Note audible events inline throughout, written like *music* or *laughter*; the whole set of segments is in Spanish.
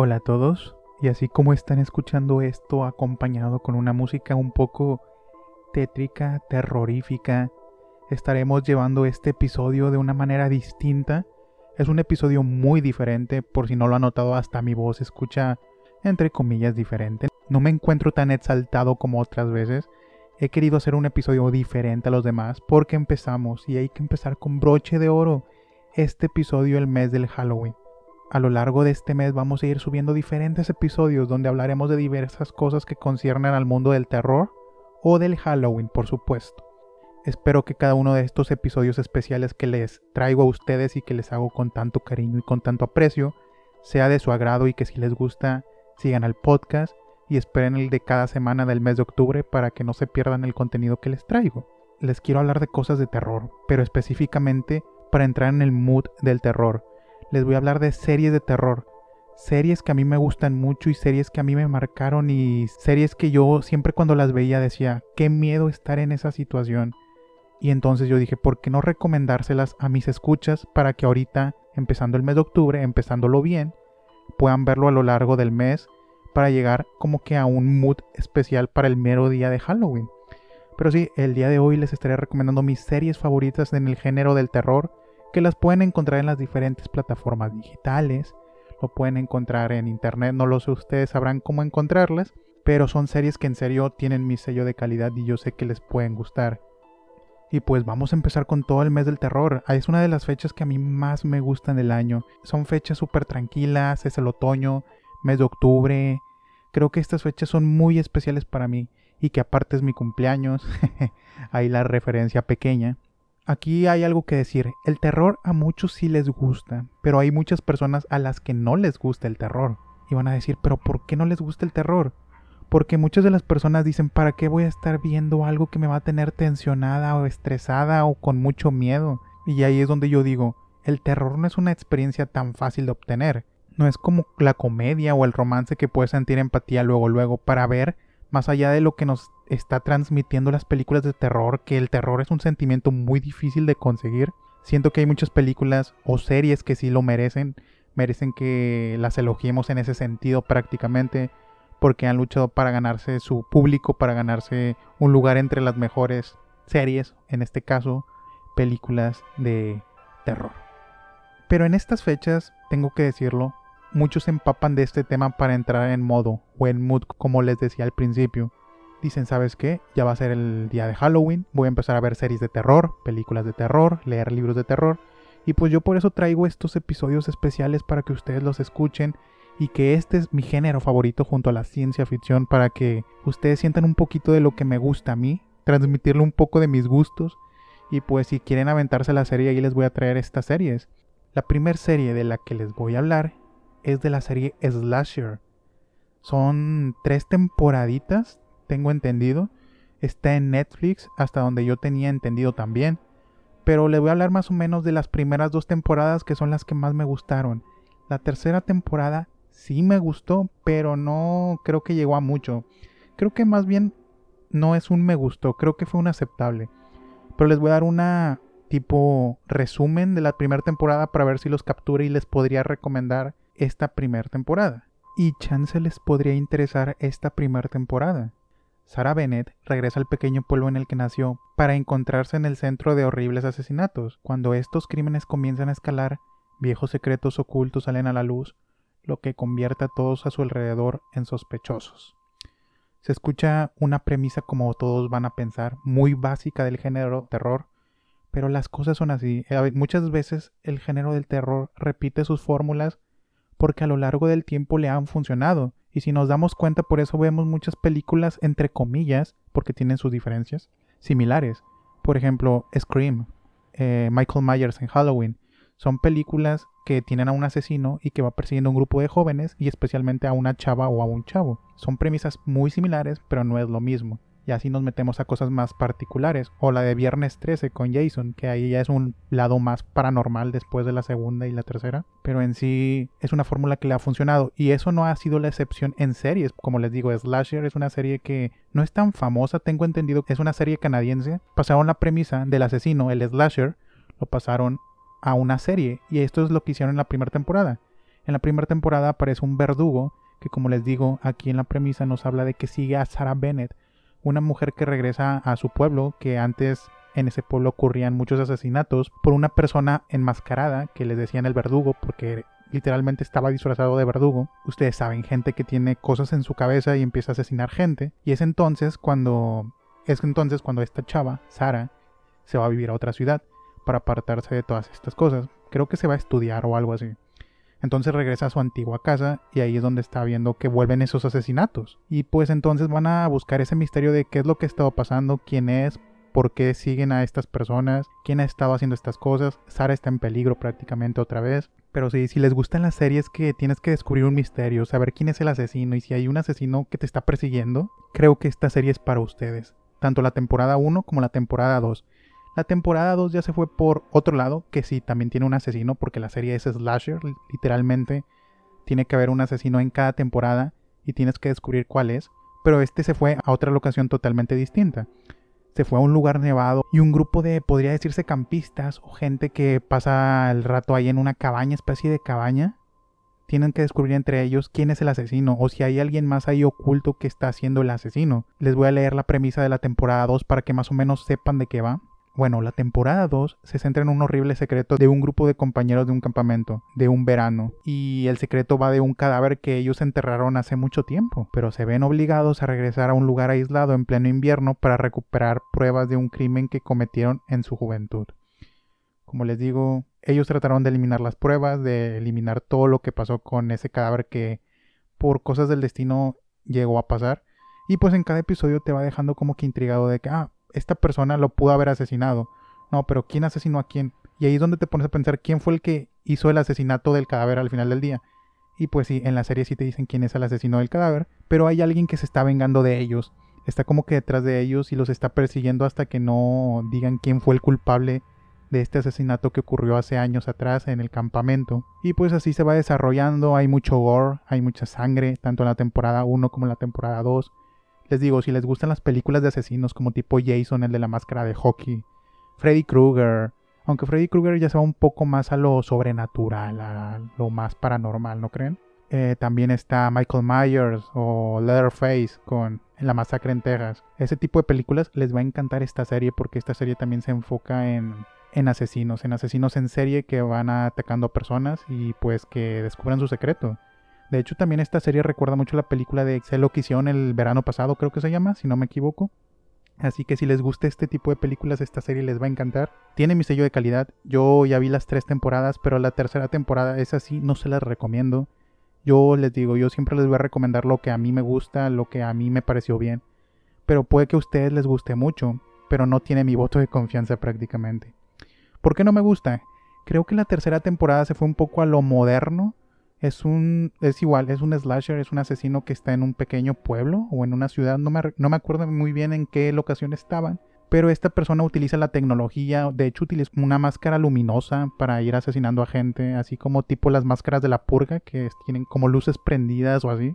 Hola a todos, y así como están escuchando esto acompañado con una música un poco tétrica, terrorífica, estaremos llevando este episodio de una manera distinta. Es un episodio muy diferente, por si no lo han notado, hasta mi voz escucha entre comillas diferente. No me encuentro tan exaltado como otras veces. He querido hacer un episodio diferente a los demás porque empezamos y hay que empezar con broche de oro este episodio el mes del Halloween. A lo largo de este mes vamos a ir subiendo diferentes episodios donde hablaremos de diversas cosas que conciernen al mundo del terror o del Halloween, por supuesto. Espero que cada uno de estos episodios especiales que les traigo a ustedes y que les hago con tanto cariño y con tanto aprecio sea de su agrado y que si les gusta sigan al podcast y esperen el de cada semana del mes de octubre para que no se pierdan el contenido que les traigo. Les quiero hablar de cosas de terror, pero específicamente para entrar en el mood del terror les voy a hablar de series de terror. Series que a mí me gustan mucho y series que a mí me marcaron y series que yo siempre cuando las veía decía, qué miedo estar en esa situación. Y entonces yo dije, ¿por qué no recomendárselas a mis escuchas para que ahorita, empezando el mes de octubre, empezándolo bien, puedan verlo a lo largo del mes para llegar como que a un mood especial para el mero día de Halloween? Pero sí, el día de hoy les estaré recomendando mis series favoritas en el género del terror que las pueden encontrar en las diferentes plataformas digitales, lo pueden encontrar en internet, no lo sé, ustedes sabrán cómo encontrarlas, pero son series que en serio tienen mi sello de calidad y yo sé que les pueden gustar. Y pues vamos a empezar con todo el mes del terror. Ah, es una de las fechas que a mí más me gustan del año. Son fechas súper tranquilas, es el otoño, mes de octubre. Creo que estas fechas son muy especiales para mí y que aparte es mi cumpleaños. *laughs* Ahí la referencia pequeña. Aquí hay algo que decir. El terror a muchos sí les gusta, pero hay muchas personas a las que no les gusta el terror. Y van a decir, pero ¿por qué no les gusta el terror? Porque muchas de las personas dicen, ¿para qué voy a estar viendo algo que me va a tener tensionada o estresada o con mucho miedo? Y ahí es donde yo digo, el terror no es una experiencia tan fácil de obtener. No es como la comedia o el romance que puedes sentir empatía luego luego para ver más allá de lo que nos está transmitiendo las películas de terror, que el terror es un sentimiento muy difícil de conseguir. Siento que hay muchas películas o series que sí lo merecen, merecen que las elogiemos en ese sentido prácticamente, porque han luchado para ganarse su público, para ganarse un lugar entre las mejores series, en este caso, películas de terror. Pero en estas fechas, tengo que decirlo, muchos empapan de este tema para entrar en modo o en mood como les decía al principio. Dicen, ¿sabes qué? Ya va a ser el día de Halloween, voy a empezar a ver series de terror, películas de terror, leer libros de terror. Y pues yo por eso traigo estos episodios especiales para que ustedes los escuchen y que este es mi género favorito junto a la ciencia ficción para que ustedes sientan un poquito de lo que me gusta a mí, transmitirle un poco de mis gustos y pues si quieren aventarse la serie ahí les voy a traer estas series. La primera serie de la que les voy a hablar es de la serie Slasher. Son tres temporaditas, tengo entendido. Está en Netflix, hasta donde yo tenía entendido también. Pero le voy a hablar más o menos de las primeras dos temporadas que son las que más me gustaron. La tercera temporada sí me gustó, pero no creo que llegó a mucho. Creo que más bien no es un me gustó, creo que fue un aceptable. Pero les voy a dar una tipo resumen de la primera temporada para ver si los capture y les podría recomendar esta primera temporada. Y chance les podría interesar esta primera temporada. Sarah Bennett regresa al pequeño pueblo en el que nació para encontrarse en el centro de horribles asesinatos. Cuando estos crímenes comienzan a escalar, viejos secretos ocultos salen a la luz, lo que convierte a todos a su alrededor en sospechosos. Se escucha una premisa como todos van a pensar, muy básica del género terror, pero las cosas son así. Muchas veces el género del terror repite sus fórmulas porque a lo largo del tiempo le han funcionado. Y si nos damos cuenta, por eso vemos muchas películas, entre comillas, porque tienen sus diferencias, similares. Por ejemplo, Scream, eh, Michael Myers en Halloween. Son películas que tienen a un asesino y que va persiguiendo a un grupo de jóvenes y especialmente a una chava o a un chavo. Son premisas muy similares, pero no es lo mismo y así nos metemos a cosas más particulares. O la de Viernes 13 con Jason, que ahí ya es un lado más paranormal después de la segunda y la tercera. Pero en sí es una fórmula que le ha funcionado. Y eso no ha sido la excepción en series. Como les digo, Slasher es una serie que no es tan famosa, tengo entendido es una serie canadiense. Pasaron la premisa del asesino, el Slasher, lo pasaron a una serie. Y esto es lo que hicieron en la primera temporada. En la primera temporada aparece un verdugo que como les digo aquí en la premisa nos habla de que sigue a Sarah Bennett, una mujer que regresa a su pueblo, que antes en ese pueblo ocurrían muchos asesinatos por una persona enmascarada que les decían el verdugo porque literalmente estaba disfrazado de verdugo. Ustedes saben, gente que tiene cosas en su cabeza y empieza a asesinar gente. Y es entonces cuando es entonces cuando esta chava, Sara, se va a vivir a otra ciudad para apartarse de todas estas cosas. Creo que se va a estudiar o algo así. Entonces regresa a su antigua casa y ahí es donde está viendo que vuelven esos asesinatos. Y pues entonces van a buscar ese misterio de qué es lo que ha estado pasando, quién es, por qué siguen a estas personas, quién ha estado haciendo estas cosas. Sara está en peligro prácticamente otra vez. Pero sí, si les gustan las series que tienes que descubrir un misterio, saber quién es el asesino y si hay un asesino que te está persiguiendo, creo que esta serie es para ustedes. Tanto la temporada 1 como la temporada 2. La temporada 2 ya se fue por otro lado, que sí, también tiene un asesino, porque la serie es slasher, literalmente tiene que haber un asesino en cada temporada y tienes que descubrir cuál es, pero este se fue a otra locación totalmente distinta. Se fue a un lugar nevado y un grupo de, podría decirse, campistas o gente que pasa el rato ahí en una cabaña, especie de cabaña. Tienen que descubrir entre ellos quién es el asesino o si hay alguien más ahí oculto que está haciendo el asesino. Les voy a leer la premisa de la temporada 2 para que más o menos sepan de qué va. Bueno, la temporada 2 se centra en un horrible secreto de un grupo de compañeros de un campamento, de un verano, y el secreto va de un cadáver que ellos enterraron hace mucho tiempo, pero se ven obligados a regresar a un lugar aislado en pleno invierno para recuperar pruebas de un crimen que cometieron en su juventud. Como les digo, ellos trataron de eliminar las pruebas, de eliminar todo lo que pasó con ese cadáver que por cosas del destino llegó a pasar. Y pues en cada episodio te va dejando como que intrigado de que, ah, esta persona lo pudo haber asesinado. No, pero ¿quién asesinó a quién? Y ahí es donde te pones a pensar quién fue el que hizo el asesinato del cadáver al final del día. Y pues sí, en la serie sí te dicen quién es el asesino del cadáver, pero hay alguien que se está vengando de ellos. Está como que detrás de ellos y los está persiguiendo hasta que no digan quién fue el culpable de este asesinato que ocurrió hace años atrás en el campamento. Y pues así se va desarrollando, hay mucho gore, hay mucha sangre, tanto en la temporada 1 como en la temporada 2. Les digo, si les gustan las películas de asesinos como tipo Jason, el de la máscara de hockey, Freddy Krueger, aunque Freddy Krueger ya se va un poco más a lo sobrenatural, a lo más paranormal, ¿no creen? Eh, también está Michael Myers o Leatherface con La Masacre en Texas. Ese tipo de películas les va a encantar esta serie porque esta serie también se enfoca en, en asesinos, en asesinos en serie que van atacando a personas y pues que descubran su secreto. De hecho, también esta serie recuerda mucho la película de Excel que hicieron el verano pasado, creo que se llama, si no me equivoco. Así que si les gusta este tipo de películas, esta serie les va a encantar. Tiene mi sello de calidad. Yo ya vi las tres temporadas, pero la tercera temporada es así, no se las recomiendo. Yo les digo, yo siempre les voy a recomendar lo que a mí me gusta, lo que a mí me pareció bien. Pero puede que a ustedes les guste mucho, pero no tiene mi voto de confianza prácticamente. ¿Por qué no me gusta? Creo que la tercera temporada se fue un poco a lo moderno es un es igual, es un slasher, es un asesino que está en un pequeño pueblo o en una ciudad, no me, no me acuerdo muy bien en qué locación estaban, pero esta persona utiliza la tecnología, de hecho utiliza una máscara luminosa para ir asesinando a gente, así como tipo las máscaras de la purga que tienen como luces prendidas o así.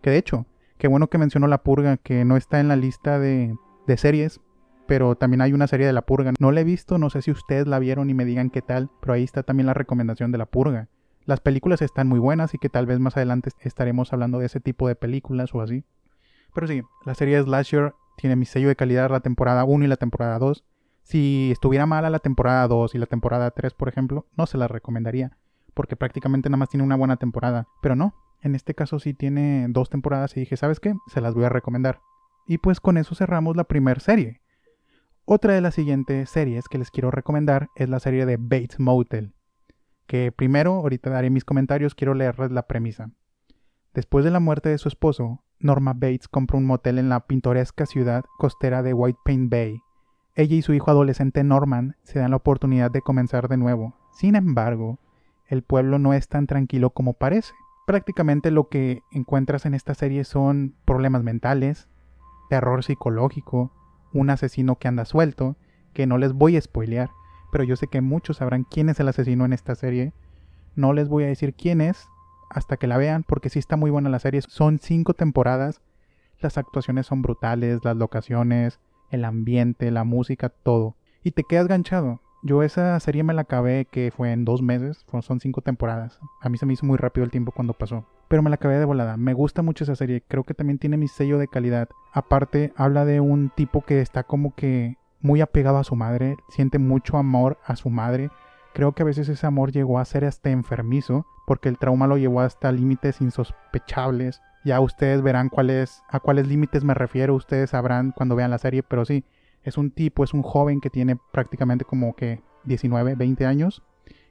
Que de hecho, qué bueno que mencionó la purga, que no está en la lista de, de series, pero también hay una serie de la purga. No la he visto, no sé si ustedes la vieron y me digan qué tal, pero ahí está también la recomendación de la purga. Las películas están muy buenas y que tal vez más adelante estaremos hablando de ese tipo de películas o así. Pero sí, la serie Slasher tiene mi sello de calidad la temporada 1 y la temporada 2. Si estuviera mala la temporada 2 y la temporada 3, por ejemplo, no se la recomendaría, porque prácticamente nada más tiene una buena temporada. Pero no, en este caso sí tiene dos temporadas y dije, ¿sabes qué? Se las voy a recomendar. Y pues con eso cerramos la primera serie. Otra de las siguientes series que les quiero recomendar es la serie de Bates Motel que primero, ahorita daré mis comentarios, quiero leerles la premisa. Después de la muerte de su esposo, Norma Bates compra un motel en la pintoresca ciudad costera de White Paint Bay. Ella y su hijo adolescente Norman se dan la oportunidad de comenzar de nuevo. Sin embargo, el pueblo no es tan tranquilo como parece. Prácticamente lo que encuentras en esta serie son problemas mentales, terror psicológico, un asesino que anda suelto, que no les voy a spoilear, pero yo sé que muchos sabrán quién es el asesino en esta serie. No les voy a decir quién es hasta que la vean, porque sí está muy buena la serie. Son cinco temporadas, las actuaciones son brutales, las locaciones, el ambiente, la música, todo. Y te quedas ganchado. Yo esa serie me la acabé que fue en dos meses, son cinco temporadas. A mí se me hizo muy rápido el tiempo cuando pasó. Pero me la acabé de volada. Me gusta mucho esa serie. Creo que también tiene mi sello de calidad. Aparte, habla de un tipo que está como que muy apegado a su madre. Siente mucho amor a su madre. Creo que a veces ese amor llegó a ser hasta enfermizo. Porque el trauma lo llevó hasta límites insospechables. Ya ustedes verán cuáles, a cuáles límites me refiero. Ustedes sabrán cuando vean la serie. Pero sí, es un tipo, es un joven que tiene prácticamente como que 19, 20 años,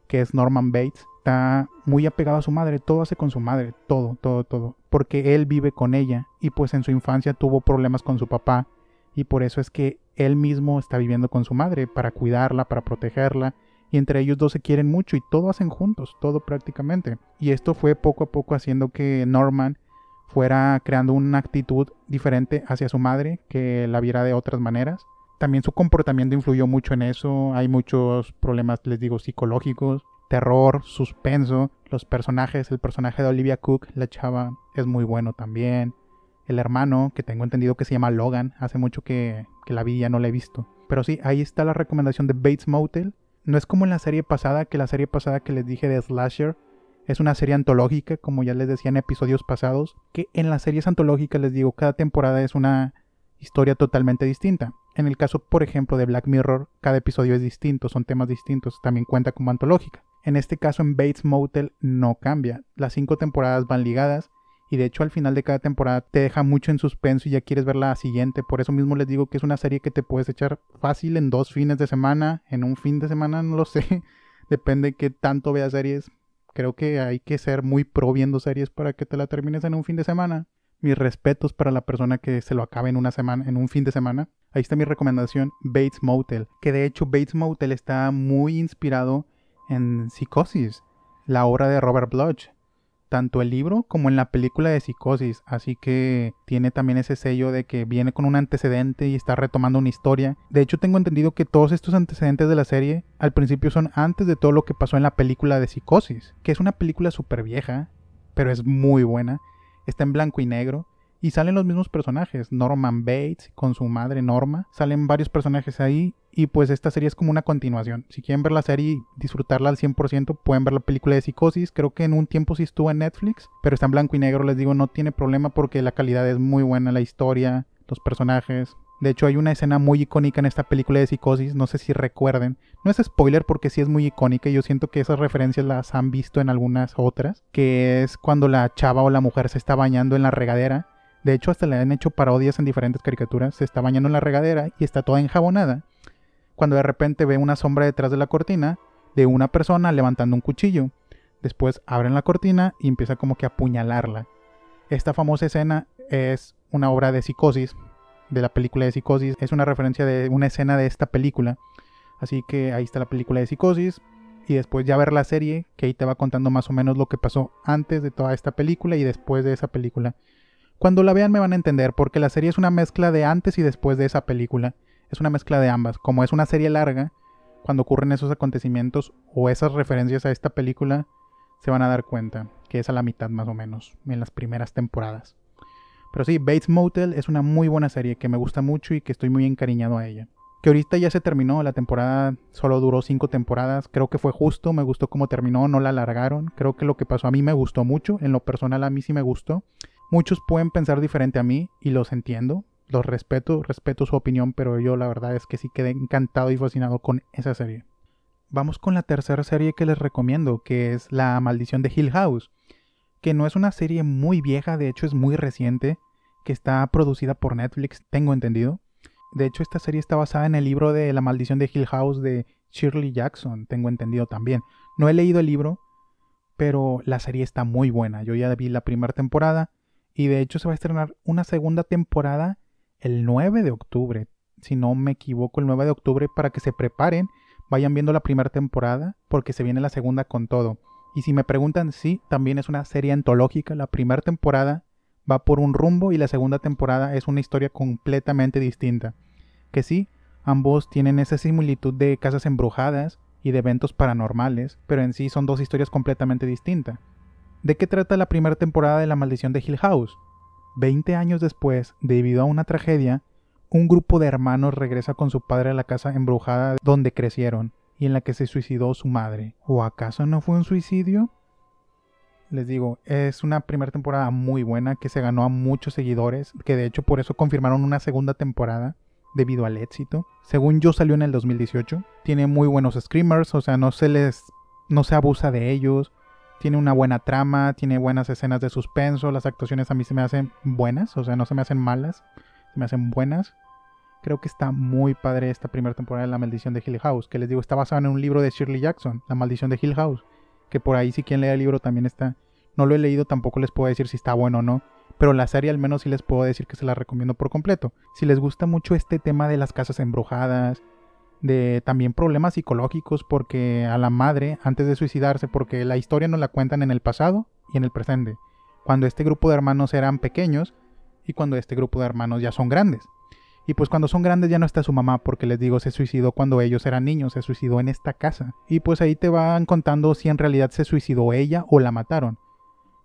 que es Norman Bates. Está muy apegado a su madre, todo hace con su madre, todo, todo, todo. Porque él vive con ella y pues en su infancia tuvo problemas con su papá y por eso es que él mismo está viviendo con su madre para cuidarla, para protegerla y entre ellos dos se quieren mucho y todo hacen juntos, todo prácticamente. Y esto fue poco a poco haciendo que Norman fuera creando una actitud diferente hacia su madre, que la viera de otras maneras también su comportamiento influyó mucho en eso. Hay muchos problemas, les digo, psicológicos, terror, suspenso. Los personajes, el personaje de Olivia Cook, la chava, es muy bueno también. El hermano, que tengo entendido que se llama Logan, hace mucho que, que la vi, ya no la he visto. Pero sí, ahí está la recomendación de Bates Motel. No es como en la serie pasada, que la serie pasada que les dije de Slasher es una serie antológica, como ya les decía en episodios pasados, que en las series antológicas les digo, cada temporada es una historia totalmente distinta. En el caso, por ejemplo, de Black Mirror, cada episodio es distinto, son temas distintos, también cuenta como antológica. En este caso, en Bates Motel no cambia. Las cinco temporadas van ligadas y de hecho al final de cada temporada te deja mucho en suspenso y ya quieres ver la siguiente. Por eso mismo les digo que es una serie que te puedes echar fácil en dos fines de semana, en un fin de semana, no lo *laughs* sé. Depende qué tanto veas series. Creo que hay que ser muy pro viendo series para que te la termines en un fin de semana mis respetos para la persona que se lo acabe en una semana, en un fin de semana. Ahí está mi recomendación, Bates Motel, que de hecho Bates Motel está muy inspirado en Psicosis, la obra de Robert Bloch, tanto el libro como en la película de Psicosis, así que tiene también ese sello de que viene con un antecedente y está retomando una historia. De hecho tengo entendido que todos estos antecedentes de la serie al principio son antes de todo lo que pasó en la película de Psicosis, que es una película súper vieja, pero es muy buena está en blanco y negro. Y salen los mismos personajes, Norman Bates con su madre Norma, salen varios personajes ahí y pues esta serie es como una continuación. Si quieren ver la serie y disfrutarla al 100%, pueden ver la película de Psicosis, creo que en un tiempo sí estuvo en Netflix, pero está en blanco y negro, les digo, no tiene problema porque la calidad es muy buena, la historia, los personajes, de hecho, hay una escena muy icónica en esta película de Psicosis, no sé si recuerden. No es spoiler porque sí es muy icónica y yo siento que esas referencias las han visto en algunas otras, que es cuando la chava o la mujer se está bañando en la regadera. De hecho, hasta le han hecho parodias en diferentes caricaturas. Se está bañando en la regadera y está toda enjabonada. Cuando de repente ve una sombra detrás de la cortina de una persona levantando un cuchillo. Después abren la cortina y empieza como que a apuñalarla. Esta famosa escena es una obra de psicosis de la película de Psicosis. Es una referencia de una escena de esta película. Así que ahí está la película de Psicosis. Y después ya ver la serie, que ahí te va contando más o menos lo que pasó antes de toda esta película y después de esa película. Cuando la vean me van a entender, porque la serie es una mezcla de antes y después de esa película. Es una mezcla de ambas. Como es una serie larga, cuando ocurren esos acontecimientos o esas referencias a esta película, se van a dar cuenta que es a la mitad más o menos, en las primeras temporadas. Pero sí, Bates Motel es una muy buena serie que me gusta mucho y que estoy muy encariñado a ella. Que ahorita ya se terminó, la temporada solo duró cinco temporadas, creo que fue justo, me gustó cómo terminó, no la alargaron, creo que lo que pasó a mí me gustó mucho, en lo personal a mí sí me gustó. Muchos pueden pensar diferente a mí y los entiendo, los respeto, respeto su opinión, pero yo la verdad es que sí quedé encantado y fascinado con esa serie. Vamos con la tercera serie que les recomiendo, que es La Maldición de Hill House que no es una serie muy vieja, de hecho es muy reciente, que está producida por Netflix, tengo entendido. De hecho, esta serie está basada en el libro de La maldición de Hill House de Shirley Jackson, tengo entendido también. No he leído el libro, pero la serie está muy buena. Yo ya vi la primera temporada y de hecho se va a estrenar una segunda temporada el 9 de octubre. Si no me equivoco, el 9 de octubre para que se preparen, vayan viendo la primera temporada porque se viene la segunda con todo. Y si me preguntan, sí, también es una serie antológica. La primera temporada va por un rumbo y la segunda temporada es una historia completamente distinta. Que sí, ambos tienen esa similitud de casas embrujadas y de eventos paranormales, pero en sí son dos historias completamente distintas. ¿De qué trata la primera temporada de La Maldición de Hill House? Veinte años después, debido a una tragedia, un grupo de hermanos regresa con su padre a la casa embrujada donde crecieron y en la que se suicidó su madre. ¿O acaso no fue un suicidio? Les digo, es una primera temporada muy buena que se ganó a muchos seguidores, que de hecho por eso confirmaron una segunda temporada debido al éxito. Según yo salió en el 2018. Tiene muy buenos screamers, o sea, no se les no se abusa de ellos. Tiene una buena trama, tiene buenas escenas de suspenso, las actuaciones a mí se me hacen buenas, o sea, no se me hacen malas, se me hacen buenas. Creo que está muy padre esta primera temporada de La Maldición de Hill House, que les digo, está basada en un libro de Shirley Jackson, La Maldición de Hill House, que por ahí si quien lee el libro también está. No lo he leído, tampoco les puedo decir si está bueno o no, pero la serie al menos sí les puedo decir que se la recomiendo por completo. Si les gusta mucho este tema de las casas embrujadas, de también problemas psicológicos porque a la madre antes de suicidarse porque la historia nos la cuentan en el pasado y en el presente. Cuando este grupo de hermanos eran pequeños y cuando este grupo de hermanos ya son grandes. Y pues cuando son grandes ya no está su mamá porque les digo se suicidó cuando ellos eran niños se suicidó en esta casa. Y pues ahí te van contando si en realidad se suicidó ella o la mataron.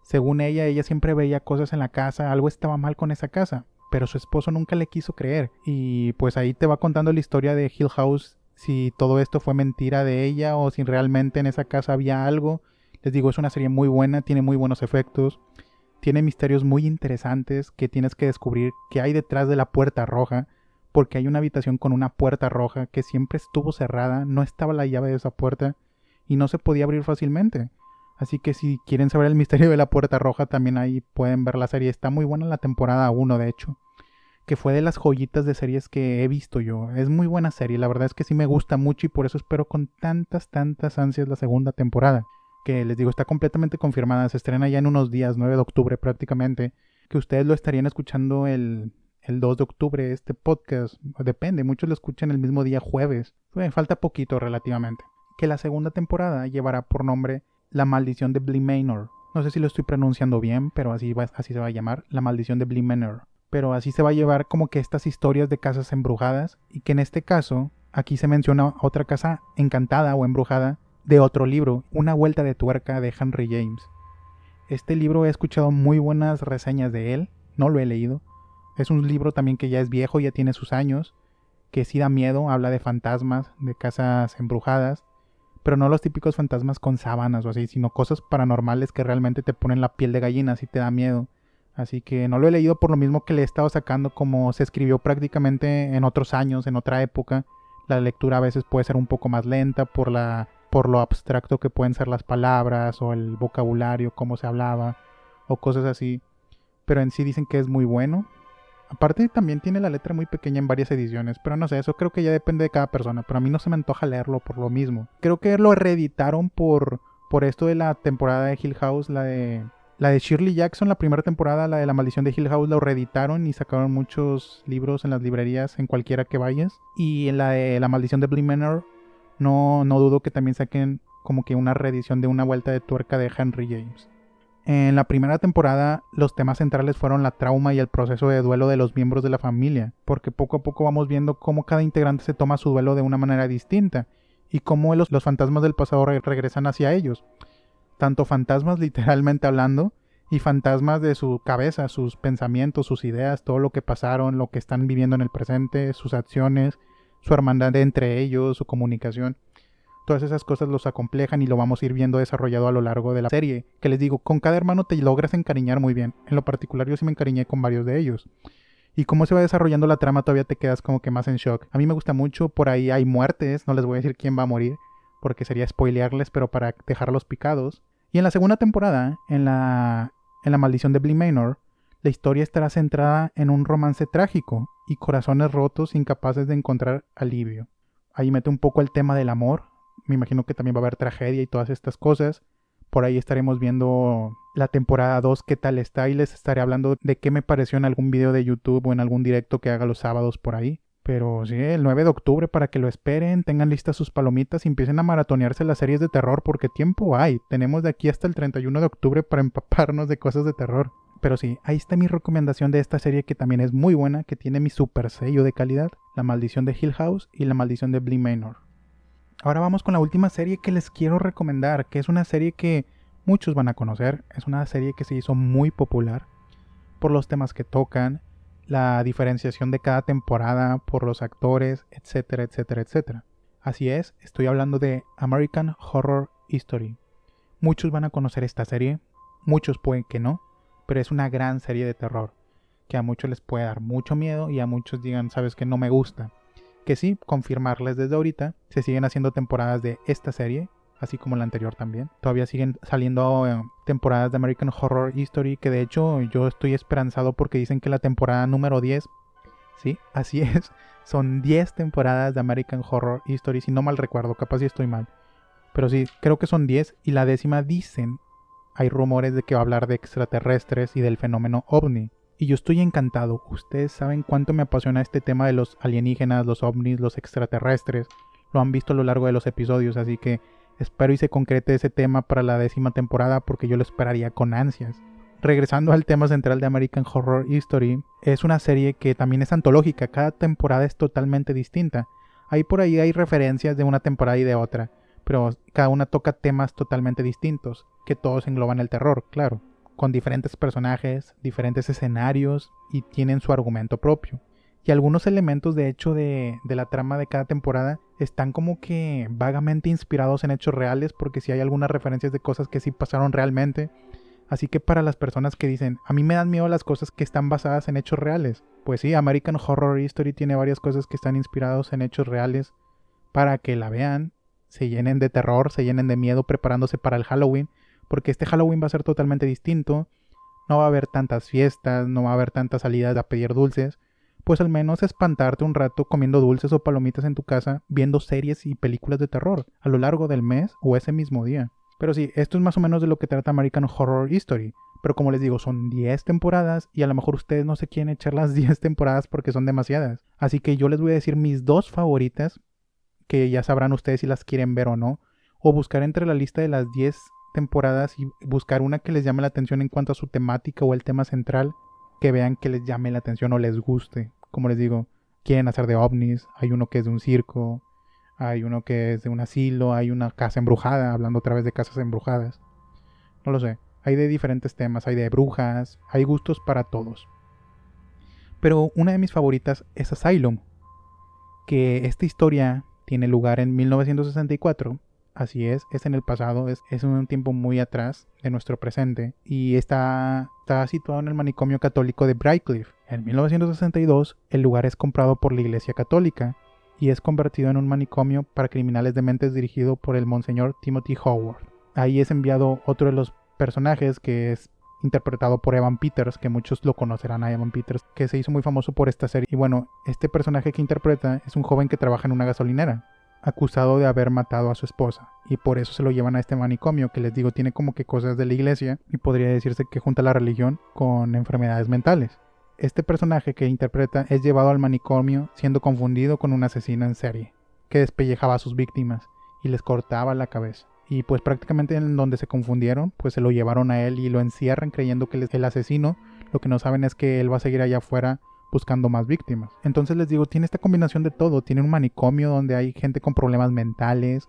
Según ella ella siempre veía cosas en la casa algo estaba mal con esa casa pero su esposo nunca le quiso creer. Y pues ahí te va contando la historia de Hill House, si todo esto fue mentira de ella o si realmente en esa casa había algo. Les digo, es una serie muy buena, tiene muy buenos efectos, tiene misterios muy interesantes que tienes que descubrir qué hay detrás de la puerta roja, porque hay una habitación con una puerta roja que siempre estuvo cerrada, no estaba la llave de esa puerta y no se podía abrir fácilmente. Así que si quieren saber el misterio de la puerta roja, también ahí pueden ver la serie. Está muy buena la temporada 1, de hecho. Que fue de las joyitas de series que he visto yo. Es muy buena serie, la verdad es que sí me gusta mucho y por eso espero con tantas, tantas ansias la segunda temporada. Que les digo, está completamente confirmada. Se estrena ya en unos días, 9 de octubre prácticamente. Que ustedes lo estarían escuchando el, el 2 de octubre, este podcast. Depende, muchos lo escuchan el mismo día jueves. falta poquito relativamente. Que la segunda temporada llevará por nombre la maldición de Bly Manor. No sé si lo estoy pronunciando bien, pero así, así se va a llamar. La maldición de Bly Manor. Pero así se va a llevar como que estas historias de casas embrujadas. Y que en este caso, aquí se menciona otra casa encantada o embrujada de otro libro, Una vuelta de tuerca de Henry James. Este libro he escuchado muy buenas reseñas de él, no lo he leído. Es un libro también que ya es viejo, ya tiene sus años, que sí da miedo, habla de fantasmas, de casas embrujadas, pero no los típicos fantasmas con sábanas o así, sino cosas paranormales que realmente te ponen la piel de gallina si te da miedo. Así que no lo he leído por lo mismo que le he estado sacando como se escribió prácticamente en otros años, en otra época. La lectura a veces puede ser un poco más lenta por la por lo abstracto que pueden ser las palabras o el vocabulario, cómo se hablaba o cosas así. Pero en sí dicen que es muy bueno. Aparte también tiene la letra muy pequeña en varias ediciones, pero no sé, eso creo que ya depende de cada persona, pero a mí no se me antoja leerlo por lo mismo. Creo que lo reeditaron por, por esto de la temporada de Hill House, la de, la de Shirley Jackson, la primera temporada, la de La Maldición de Hill House, lo reeditaron y sacaron muchos libros en las librerías, en cualquiera que vayas. Y en la de La Maldición de Bly Manor, no, no dudo que también saquen como que una reedición de una vuelta de tuerca de Henry James. En la primera temporada los temas centrales fueron la trauma y el proceso de duelo de los miembros de la familia, porque poco a poco vamos viendo cómo cada integrante se toma su duelo de una manera distinta y cómo los, fantasmas del pasado regresan hacia ellos. Tanto fantasmas *laughs* literalmente hablando y fantasmas de su cabeza, sus pensamientos, sus ideas, todo lo que pasaron, lo que están viviendo en el presente, sus acciones, su hermandad entre ellos, su comunicación. Todas esas cosas los acomplejan y lo vamos a ir viendo desarrollado a lo largo de la serie. Que les digo, con cada hermano te logras encariñar muy bien. En lo particular yo sí me encariñé con varios de ellos. Y cómo se va desarrollando la trama todavía te quedas como que más en shock. A mí me gusta mucho, por ahí hay muertes, no les voy a decir quién va a morir, porque sería spoilearles, pero para dejarlos picados. Y en la segunda temporada, en la, en la maldición de Bly Manor, la historia estará centrada en un romance trágico y corazones rotos incapaces de encontrar alivio. Ahí mete un poco el tema del amor, me imagino que también va a haber tragedia y todas estas cosas. Por ahí estaremos viendo la temporada 2, qué tal está, y les estaré hablando de qué me pareció en algún video de YouTube o en algún directo que haga los sábados por ahí. Pero sí, el 9 de octubre para que lo esperen, tengan listas sus palomitas y empiecen a maratonearse las series de terror porque tiempo hay. Tenemos de aquí hasta el 31 de octubre para empaparnos de cosas de terror. Pero sí, ahí está mi recomendación de esta serie que también es muy buena, que tiene mi super sello de calidad, La Maldición de Hill House y La Maldición de Bly Manor. Ahora vamos con la última serie que les quiero recomendar, que es una serie que muchos van a conocer. Es una serie que se hizo muy popular por los temas que tocan, la diferenciación de cada temporada, por los actores, etcétera, etcétera, etcétera. Así es, estoy hablando de American Horror History. Muchos van a conocer esta serie, muchos pueden que no, pero es una gran serie de terror, que a muchos les puede dar mucho miedo y a muchos digan, sabes que no me gusta. Que sí, confirmarles desde ahorita, se siguen haciendo temporadas de esta serie, así como la anterior también. Todavía siguen saliendo eh, temporadas de American Horror History, que de hecho yo estoy esperanzado porque dicen que la temporada número 10, sí, así *laughs* es, son 10 temporadas de American Horror History, si no mal recuerdo, capaz si estoy mal. Pero sí, creo que son 10 y la décima dicen, hay rumores de que va a hablar de extraterrestres y del fenómeno ovni. Y yo estoy encantado. Ustedes saben cuánto me apasiona este tema de los alienígenas, los ovnis, los extraterrestres. Lo han visto a lo largo de los episodios, así que espero y se concrete ese tema para la décima temporada porque yo lo esperaría con ansias regresando al tema central de American Horror History, es una serie que también es antológica, cada temporada es totalmente distinta. Ahí por ahí hay referencias de una temporada y de otra, pero cada una toca temas totalmente distintos, que todos engloban el terror, claro, con diferentes personajes, diferentes escenarios y tienen su argumento propio. Y algunos elementos de hecho de, de la trama de cada temporada están como que vagamente inspirados en hechos reales, porque si hay algunas referencias de cosas que sí pasaron realmente, Así que para las personas que dicen, a mí me dan miedo las cosas que están basadas en hechos reales. Pues sí, American Horror History tiene varias cosas que están inspirados en hechos reales para que la vean, se llenen de terror, se llenen de miedo preparándose para el Halloween, porque este Halloween va a ser totalmente distinto. No va a haber tantas fiestas, no va a haber tantas salidas a pedir dulces. Pues al menos espantarte un rato comiendo dulces o palomitas en tu casa, viendo series y películas de terror a lo largo del mes o ese mismo día. Pero sí, esto es más o menos de lo que trata American Horror History. Pero como les digo, son 10 temporadas y a lo mejor ustedes no se quieren echar las *laughs* 10 temporadas porque son demasiadas. Así que yo les voy a decir mis dos favoritas, que ya sabrán ustedes si las quieren ver o no. O buscar entre la lista de las 10 temporadas y buscar una que les llame la atención en cuanto a su temática o el tema central, que vean que les llame la atención o les guste. Como les digo, quieren hacer de ovnis, hay uno que es de un circo, hay uno que es de un asilo, hay una casa embrujada, hablando otra vez de casas embrujadas. No lo sé. Hay de diferentes temas, hay de brujas, hay gustos para todos. Pero una de mis favoritas es Asylum, que esta historia tiene lugar en 1964. Así es, es en el pasado, es, un tiempo muy atrás de nuestro presente y está, está situado en el manicomio católico de Brightcliff. En 1962 el lugar es comprado por la Iglesia Católica y es convertido en un manicomio para criminales de mentes dirigido por el monseñor Timothy Howard. Ahí es enviado otro de los personajes que es interpretado por Evan Peters, que muchos lo conocerán a Evan Peters, que se hizo muy famoso por esta serie. Y bueno, este personaje que interpreta es un joven que trabaja en una gasolinera, acusado de haber matado a su esposa, y por eso se lo llevan a este manicomio, que les digo tiene como que cosas de la iglesia, y podría decirse que junta la religión con enfermedades mentales este personaje que interpreta es llevado al manicomio siendo confundido con un asesino en serie, que despellejaba a sus víctimas y les cortaba la cabeza. Y pues prácticamente en donde se confundieron, pues se lo llevaron a él y lo encierran creyendo que es el asesino. Lo que no saben es que él va a seguir allá afuera buscando más víctimas. Entonces les digo, tiene esta combinación de todo. Tiene un manicomio donde hay gente con problemas mentales,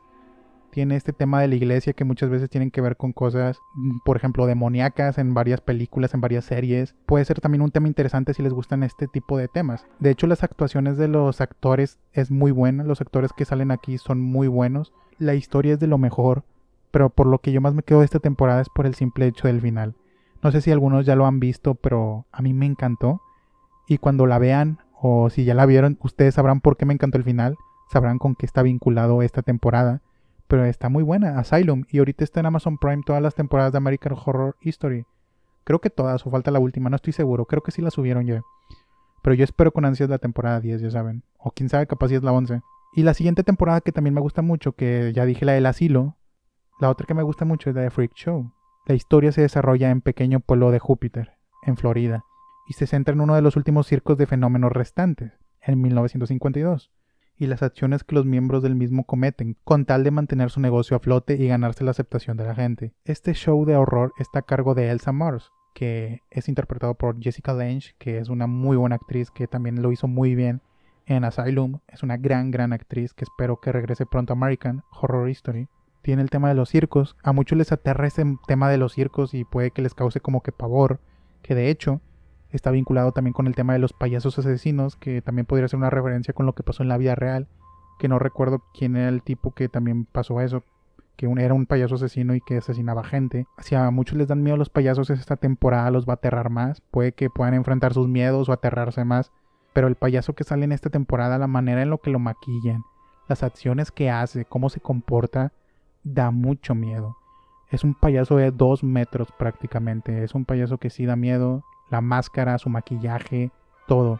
tiene este tema de la iglesia que muchas veces tienen que ver con cosas, mm, por ejemplo, demoníacas en varias películas, en varias series. Puede ser también un tema interesante si les gustan este tipo de temas. De hecho, las actuaciones de los actores es muy buena, los actores que salen aquí son muy buenos. La historia es de lo mejor, pero por lo que yo más me quedo de esta temporada es por el simple hecho del final. No sé si algunos ya lo han visto, pero a mí me encantó. Y cuando la vean, o si ya la vieron, ustedes sabrán por qué me encantó el final, sabrán con qué está vinculado esta temporada pero está muy buena, Asylum, y ahorita está en Amazon Prime todas las temporadas de American Horror History. Creo que todas, o falta la última, no estoy seguro, creo que sí la subieron ya. Pero yo espero con ansias la temporada 10, ya saben. O quién sabe, capaz si es la 11. Y la siguiente temporada que también me gusta mucho, que ya dije la del asilo, la otra que me gusta mucho es la de Freak Show. La historia se desarrolla en pequeño pueblo de Júpiter, en Florida, y se centra en uno de los últimos circos de fenómenos restantes, en 1952 y las acciones que los miembros del mismo cometen, con tal de mantener su negocio a flote y ganarse la aceptación de la gente. Este show de horror está a cargo de Elsa Mars, que es interpretado por Jessica Lange, que es una muy buena actriz que también lo hizo muy bien en Asylum. Es una gran, gran actriz que espero que regrese pronto a American Horror History. Tiene el tema de los circos. A muchos les aterra ese tema de los circos y puede que les cause como que pavor. Que de hecho, está vinculado también con el tema de los payasos asesinos, que también podría ser una referencia con lo que pasó en la vida real, que no recuerdo quién era el tipo que también pasó eso, que era un payaso asesino y que asesinaba gente. Si a muchos les dan miedo los payasos, esta temporada los va a aterrar más. Puede que puedan enfrentar sus miedos o aterrarse más. Pero el payaso que sale en esta temporada, la manera en lo que lo maquillan, las acciones que hace, cómo se comporta, da mucho miedo. Es un payaso de dos metros prácticamente. Es un payaso que sí da miedo. La máscara, su maquillaje, todo.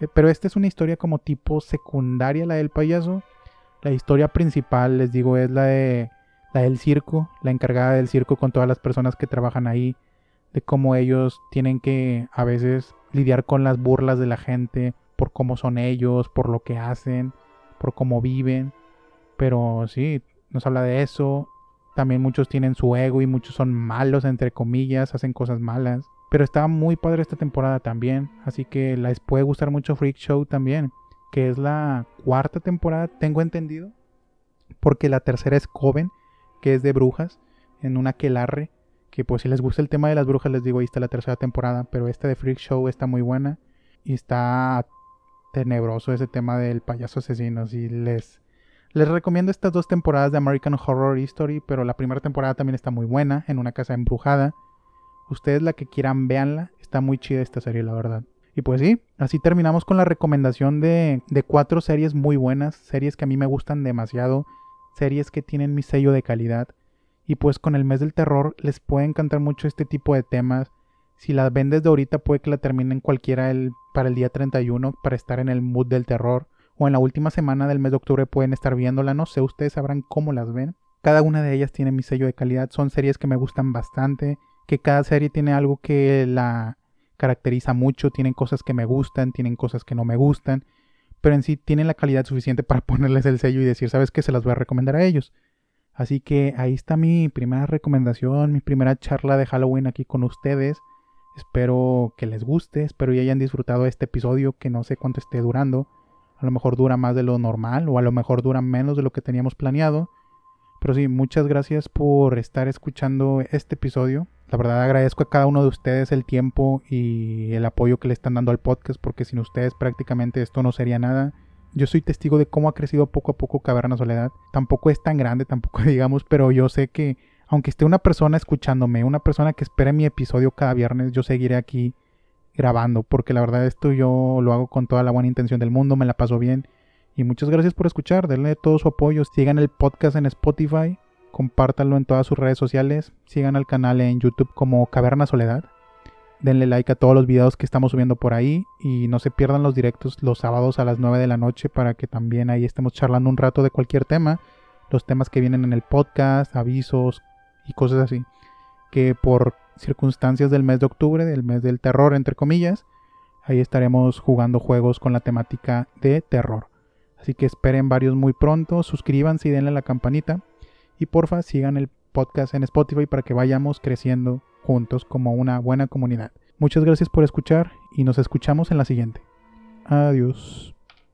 Eh, pero esta es una historia como tipo secundaria, la del payaso. La historia principal, les digo, es la de la del circo, la encargada del circo con todas las personas que trabajan ahí, de cómo ellos tienen que a veces lidiar con las burlas de la gente por cómo son ellos, por lo que hacen, por cómo viven. Pero sí, nos habla de eso. También muchos tienen su ego y muchos son malos, entre comillas, hacen cosas malas. Pero está muy padre esta temporada también. Así que les puede gustar mucho Freak Show también. Que es la cuarta temporada, tengo entendido. Porque la tercera es Coven, que es de brujas. En una quelarre. Que pues si les gusta el tema de las brujas, les digo, ahí está la tercera temporada. Pero esta de Freak Show está muy buena. Y está tenebroso ese tema del payaso asesino. Si les, les recomiendo estas dos temporadas de American Horror History. Pero la primera temporada también está muy buena. En una casa embrujada. Ustedes la que quieran, véanla. Está muy chida esta serie, la verdad. Y pues sí, así terminamos con la recomendación de, de cuatro series muy buenas. Series que a mí me gustan demasiado. Series que tienen mi sello de calidad. Y pues con el mes del terror les puede encantar mucho este tipo de temas. Si las ven desde ahorita puede que la terminen cualquiera el, para el día 31 para estar en el mood del terror. O en la última semana del mes de octubre pueden estar viéndola. No sé, ustedes sabrán cómo las ven. Cada una de ellas tiene mi sello de calidad. Son series que me gustan bastante que cada serie tiene algo que la caracteriza mucho, tienen cosas que me gustan, tienen cosas que no me gustan, pero en sí tienen la calidad suficiente para *laughs* ponerles el sello y decir, ¿sabes qué? Se las voy a recomendar a ellos. Así que ahí está mi primera recomendación, mi primera charla de Halloween aquí con ustedes. Espero que les guste, espero que hayan disfrutado este episodio que no sé cuánto esté durando. A lo mejor dura más de lo normal o a lo mejor dura menos de lo que teníamos planeado. Pero sí, muchas gracias por estar escuchando este episodio. La verdad agradezco a cada uno de ustedes el tiempo y el apoyo que le están dando al podcast porque sin ustedes prácticamente esto no sería nada. Yo soy testigo de cómo ha crecido poco a poco Caverna Soledad. Tampoco es tan grande, tampoco *laughs* digamos, pero yo sé que aunque esté una persona escuchándome, una persona que espere mi episodio cada viernes, yo seguiré aquí grabando porque la verdad esto yo lo hago con toda la buena intención del mundo, me la paso bien. Y muchas gracias por escuchar, denle todo su apoyo, sigan el podcast en Spotify compártanlo en todas sus redes sociales, sigan al canal en YouTube como Caverna Soledad, denle like a todos los videos que estamos subiendo por ahí y no se pierdan los directos los sábados a las 9 de la noche para que también ahí estemos charlando un rato de cualquier tema, los temas que vienen en el podcast, avisos y cosas así, que por circunstancias del mes de octubre, del mes del terror entre comillas, ahí estaremos jugando juegos con la temática de terror. Así que esperen varios muy pronto, suscríbanse y denle la campanita y porfa, sigan el podcast en Spotify para que vayamos creciendo juntos como una buena comunidad. Muchas gracias por escuchar y nos escuchamos en la siguiente. Adiós.